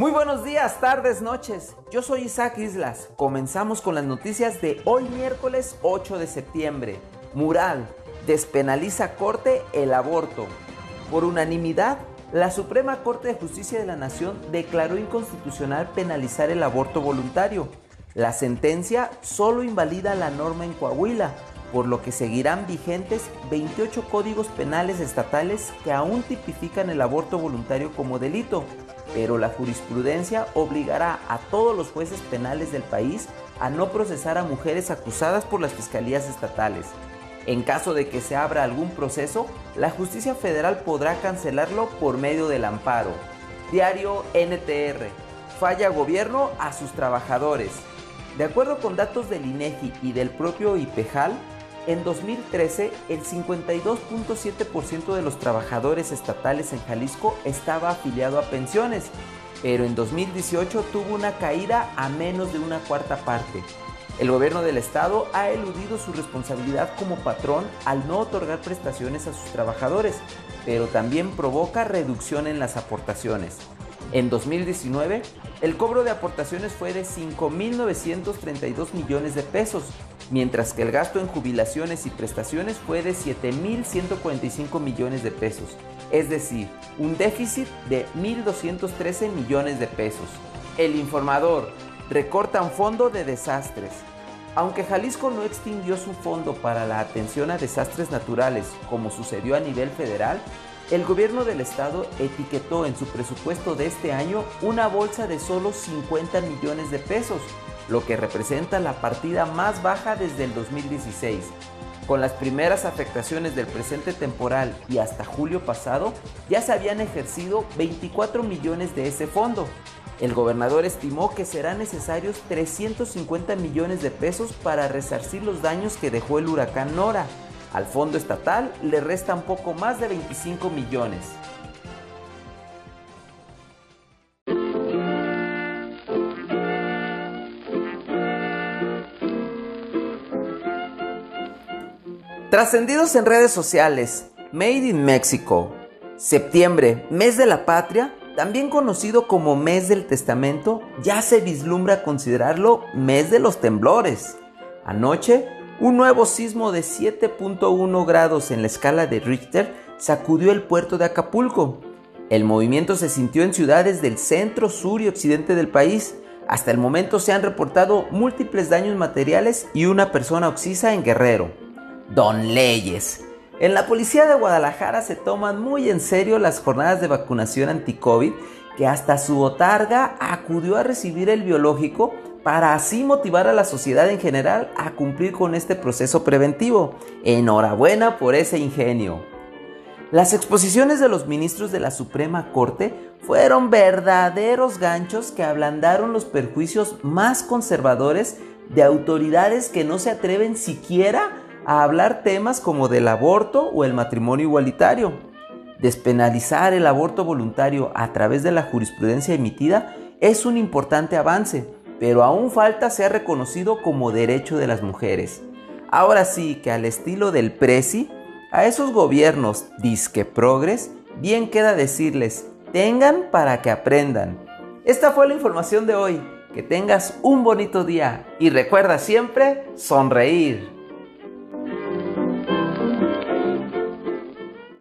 Muy buenos días, tardes, noches. Yo soy Isaac Islas. Comenzamos con las noticias de hoy miércoles 8 de septiembre. Mural. Despenaliza Corte el aborto. Por unanimidad, la Suprema Corte de Justicia de la Nación declaró inconstitucional penalizar el aborto voluntario. La sentencia solo invalida la norma en Coahuila, por lo que seguirán vigentes 28 códigos penales estatales que aún tipifican el aborto voluntario como delito, pero la jurisprudencia obligará a todos los jueces penales del país a no procesar a mujeres acusadas por las fiscalías estatales. En caso de que se abra algún proceso, la justicia federal podrá cancelarlo por medio del amparo. Diario NTR. Falla gobierno a sus trabajadores. De acuerdo con datos del INEGI y del propio IPEJAL, en 2013 el 52.7% de los trabajadores estatales en Jalisco estaba afiliado a pensiones, pero en 2018 tuvo una caída a menos de una cuarta parte. El gobierno del estado ha eludido su responsabilidad como patrón al no otorgar prestaciones a sus trabajadores, pero también provoca reducción en las aportaciones. En 2019, el cobro de aportaciones fue de 5.932 millones de pesos, mientras que el gasto en jubilaciones y prestaciones fue de 7.145 millones de pesos, es decir, un déficit de 1.213 millones de pesos. El informador recorta un fondo de desastres. Aunque Jalisco no extinguió su fondo para la atención a desastres naturales como sucedió a nivel federal, el gobierno del estado etiquetó en su presupuesto de este año una bolsa de solo 50 millones de pesos, lo que representa la partida más baja desde el 2016. Con las primeras afectaciones del presente temporal y hasta julio pasado, ya se habían ejercido 24 millones de ese fondo. El gobernador estimó que serán necesarios 350 millones de pesos para resarcir los daños que dejó el huracán Nora. Al fondo estatal le restan poco más de 25 millones. Trascendidos en redes sociales, Made in Mexico. Septiembre, mes de la patria, también conocido como mes del testamento, ya se vislumbra considerarlo mes de los temblores. Anoche, un nuevo sismo de 7.1 grados en la escala de Richter sacudió el puerto de Acapulco. El movimiento se sintió en ciudades del centro, sur y occidente del país. Hasta el momento se han reportado múltiples daños materiales y una persona oxisa en Guerrero. Don Leyes. En la policía de Guadalajara se toman muy en serio las jornadas de vacunación anti-COVID que hasta su botarga acudió a recibir el biológico para así motivar a la sociedad en general a cumplir con este proceso preventivo. Enhorabuena por ese ingenio. Las exposiciones de los ministros de la Suprema Corte fueron verdaderos ganchos que ablandaron los perjuicios más conservadores de autoridades que no se atreven siquiera a hablar temas como del aborto o el matrimonio igualitario. Despenalizar el aborto voluntario a través de la jurisprudencia emitida es un importante avance, pero aún falta ser reconocido como derecho de las mujeres. Ahora sí que al estilo del Prezi, a esos gobiernos disque progres, bien queda decirles, tengan para que aprendan. Esta fue la información de hoy. Que tengas un bonito día y recuerda siempre sonreír.